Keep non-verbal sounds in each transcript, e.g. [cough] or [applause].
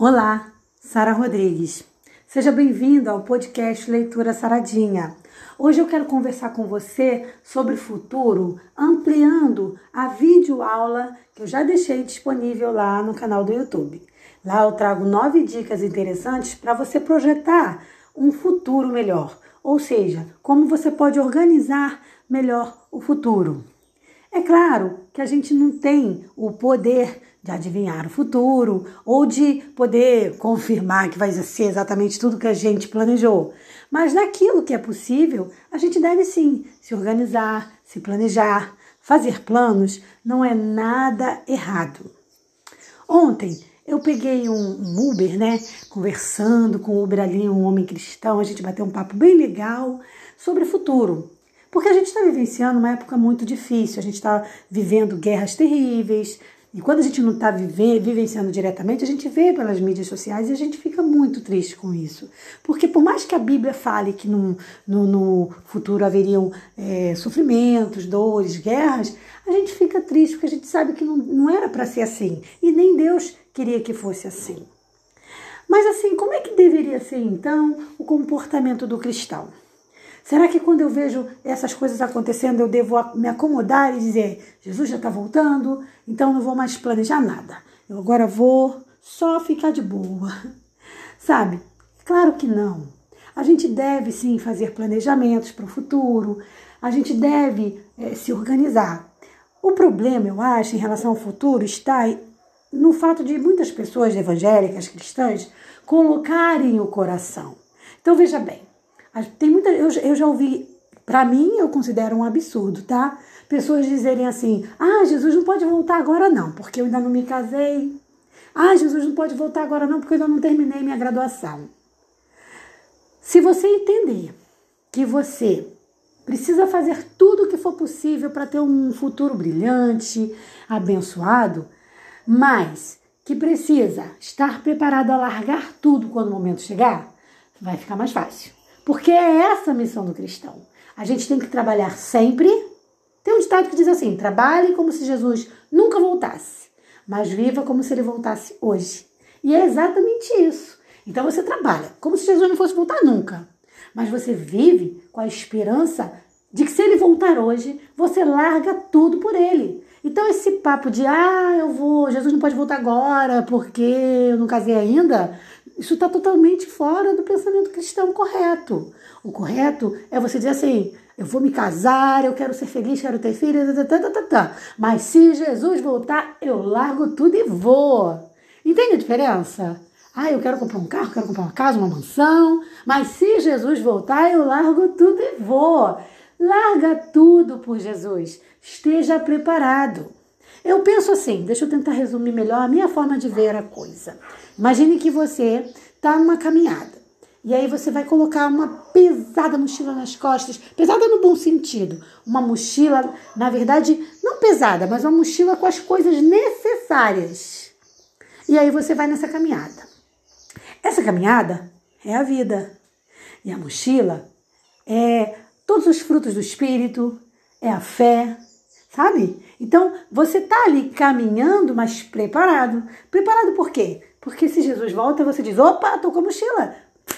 Olá, Sara Rodrigues. Seja bem-vindo ao podcast Leitura Saradinha. Hoje eu quero conversar com você sobre futuro, ampliando a videoaula que eu já deixei disponível lá no canal do YouTube. Lá eu trago nove dicas interessantes para você projetar um futuro melhor, ou seja, como você pode organizar melhor o futuro. É claro que a gente não tem o poder de adivinhar o futuro ou de poder confirmar que vai ser exatamente tudo que a gente planejou. Mas naquilo que é possível, a gente deve sim se organizar, se planejar, fazer planos, não é nada errado. Ontem eu peguei um, Uber, né? Conversando com o Uber ali, um homem cristão, a gente bateu um papo bem legal sobre o futuro. Porque a gente está vivenciando uma época muito difícil, a gente está vivendo guerras terríveis, e quando a gente não está vivenciando diretamente, a gente vê pelas mídias sociais e a gente fica muito triste com isso. Porque por mais que a Bíblia fale que no, no, no futuro haveriam é, sofrimentos, dores, guerras, a gente fica triste porque a gente sabe que não, não era para ser assim. E nem Deus queria que fosse assim. Mas assim, como é que deveria ser então o comportamento do cristão? Será que quando eu vejo essas coisas acontecendo, eu devo me acomodar e dizer: Jesus já está voltando, então não vou mais planejar nada. Eu agora vou só ficar de boa. [laughs] Sabe? Claro que não. A gente deve sim fazer planejamentos para o futuro, a gente deve é, se organizar. O problema, eu acho, em relação ao futuro está no fato de muitas pessoas evangélicas, cristãs, colocarem o coração. Então veja bem, tem muita, eu, eu já ouvi, para mim eu considero um absurdo, tá? Pessoas dizerem assim: ah, Jesus não pode voltar agora não, porque eu ainda não me casei. Ah, Jesus não pode voltar agora não, porque eu ainda não terminei minha graduação. Se você entender que você precisa fazer tudo o que for possível para ter um futuro brilhante, abençoado, mas que precisa estar preparado a largar tudo quando o momento chegar, vai ficar mais fácil. Porque é essa a missão do cristão. A gente tem que trabalhar sempre. Tem um ditado que diz assim: trabalhe como se Jesus nunca voltasse, mas viva como se ele voltasse hoje. E é exatamente isso. Então você trabalha como se Jesus não fosse voltar nunca, mas você vive com a esperança de que se ele voltar hoje, você larga tudo por ele. Então esse papo de ah, eu vou, Jesus não pode voltar agora porque eu não casei ainda, isso está totalmente fora do pensamento cristão correto. O correto é você dizer assim: eu vou me casar, eu quero ser feliz, quero ter filhos, tá, tá, tá, tá, tá. mas se Jesus voltar, eu largo tudo e vou. Entende a diferença? Ah, eu quero comprar um carro, quero comprar uma casa, uma mansão, mas se Jesus voltar, eu largo tudo e vou. Larga tudo por Jesus. Esteja preparado. Eu penso assim, deixa eu tentar resumir melhor a minha forma de ver a coisa. Imagine que você está numa caminhada e aí você vai colocar uma pesada mochila nas costas, pesada no bom sentido, uma mochila, na verdade, não pesada, mas uma mochila com as coisas necessárias. E aí você vai nessa caminhada. Essa caminhada é a vida. E a mochila é todos os frutos do espírito, é a fé, sabe? Então você tá ali caminhando, mas preparado. Preparado por quê? Porque se Jesus volta, você diz: opa, tô com a mochila,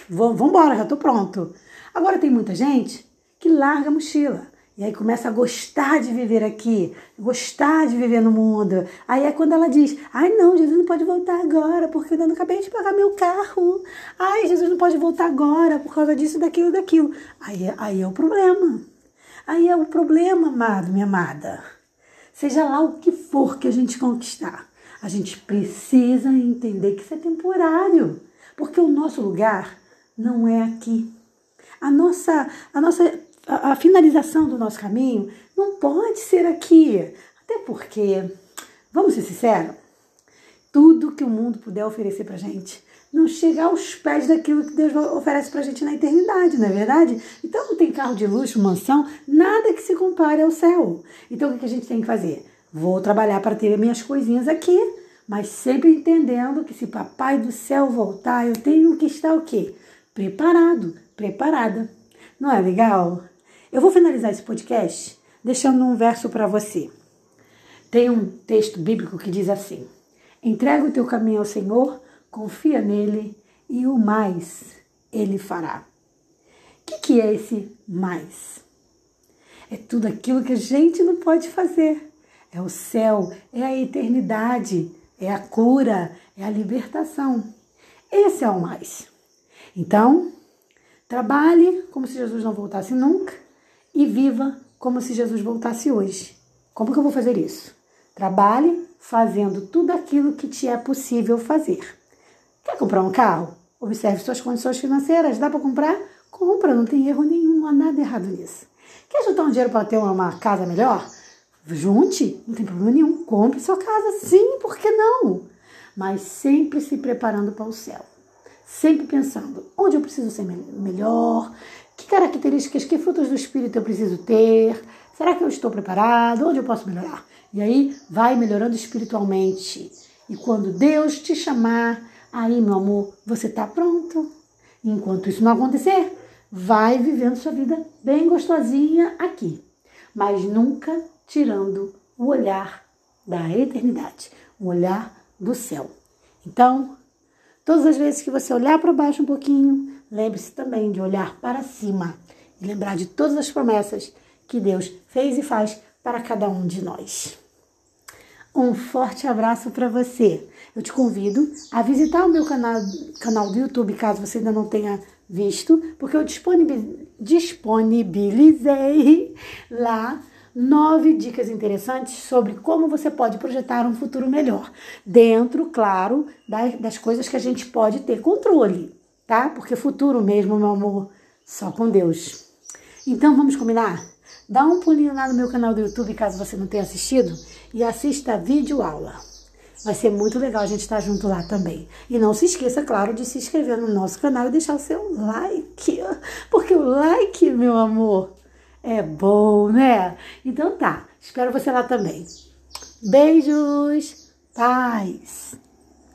vamos embora, já tô pronto. Agora tem muita gente que larga a mochila. E aí começa a gostar de viver aqui, gostar de viver no mundo. Aí é quando ela diz: Ai, não, Jesus não pode voltar agora, porque eu ainda não acabei de pagar meu carro. Ai, Jesus não pode voltar agora por causa disso, daquilo, daquilo. Aí, aí é o problema. Aí é o problema, amado, minha amada. Seja lá o que for que a gente conquistar, a gente precisa entender que isso é temporário, porque o nosso lugar não é aqui. A nossa, a nossa a, a finalização do nosso caminho não pode ser aqui. Até porque, vamos ser sinceros, tudo que o mundo puder oferecer pra gente não chega aos pés daquilo que Deus oferece pra gente na eternidade, não é verdade? Então não tem carro de luxo, mansão, nada que se compare ao céu. Então o que a gente tem que fazer? Vou trabalhar para ter minhas coisinhas aqui, mas sempre entendendo que se papai do céu voltar, eu tenho que estar o quê? Preparado, preparada. Não é legal? Eu vou finalizar esse podcast deixando um verso para você. Tem um texto bíblico que diz assim: Entrega o teu caminho ao Senhor, confia nele e o mais ele fará. O que, que é esse mais? É tudo aquilo que a gente não pode fazer. É o céu, é a eternidade, é a cura, é a libertação. Esse é o mais. Então, trabalhe como se Jesus não voltasse nunca e viva como se Jesus voltasse hoje. Como que eu vou fazer isso? Trabalhe fazendo tudo aquilo que te é possível fazer. Quer comprar um carro? Observe suas condições financeiras. Dá para comprar? Compra, não tem erro nenhum, não há nada errado nisso. Quer juntar um dinheiro para ter uma casa melhor? Junte, não tem problema nenhum. Compre sua casa, sim, por que não? Mas sempre se preparando para o céu. Sempre pensando onde eu preciso ser melhor, que características, que frutos do Espírito eu preciso ter, será que eu estou preparado, onde eu posso melhorar? E aí vai melhorando espiritualmente. E quando Deus te chamar, aí, meu amor, você está pronto. Enquanto isso não acontecer, vai vivendo sua vida bem gostosinha aqui, mas nunca tirando o olhar da eternidade, o olhar do céu. Então, todas as vezes que você olhar para baixo um pouquinho, lembre-se também de olhar para cima e lembrar de todas as promessas que Deus fez e faz para cada um de nós. Um forte abraço para você. Eu te convido a visitar o meu canal, canal do YouTube, caso você ainda não tenha visto, porque eu disponibilizei lá nove dicas interessantes sobre como você pode projetar um futuro melhor, dentro, claro, das coisas que a gente pode ter controle, tá? Porque futuro mesmo, meu amor, só com Deus. Então vamos combinar? Dá um pulinho lá no meu canal do YouTube, caso você não tenha assistido, e assista a vídeo aula. Vai ser muito legal a gente estar junto lá também. E não se esqueça, claro, de se inscrever no nosso canal e deixar o seu like. [laughs] Porque o like, meu amor, é bom, né? Então tá, espero você lá também. Beijos, paz.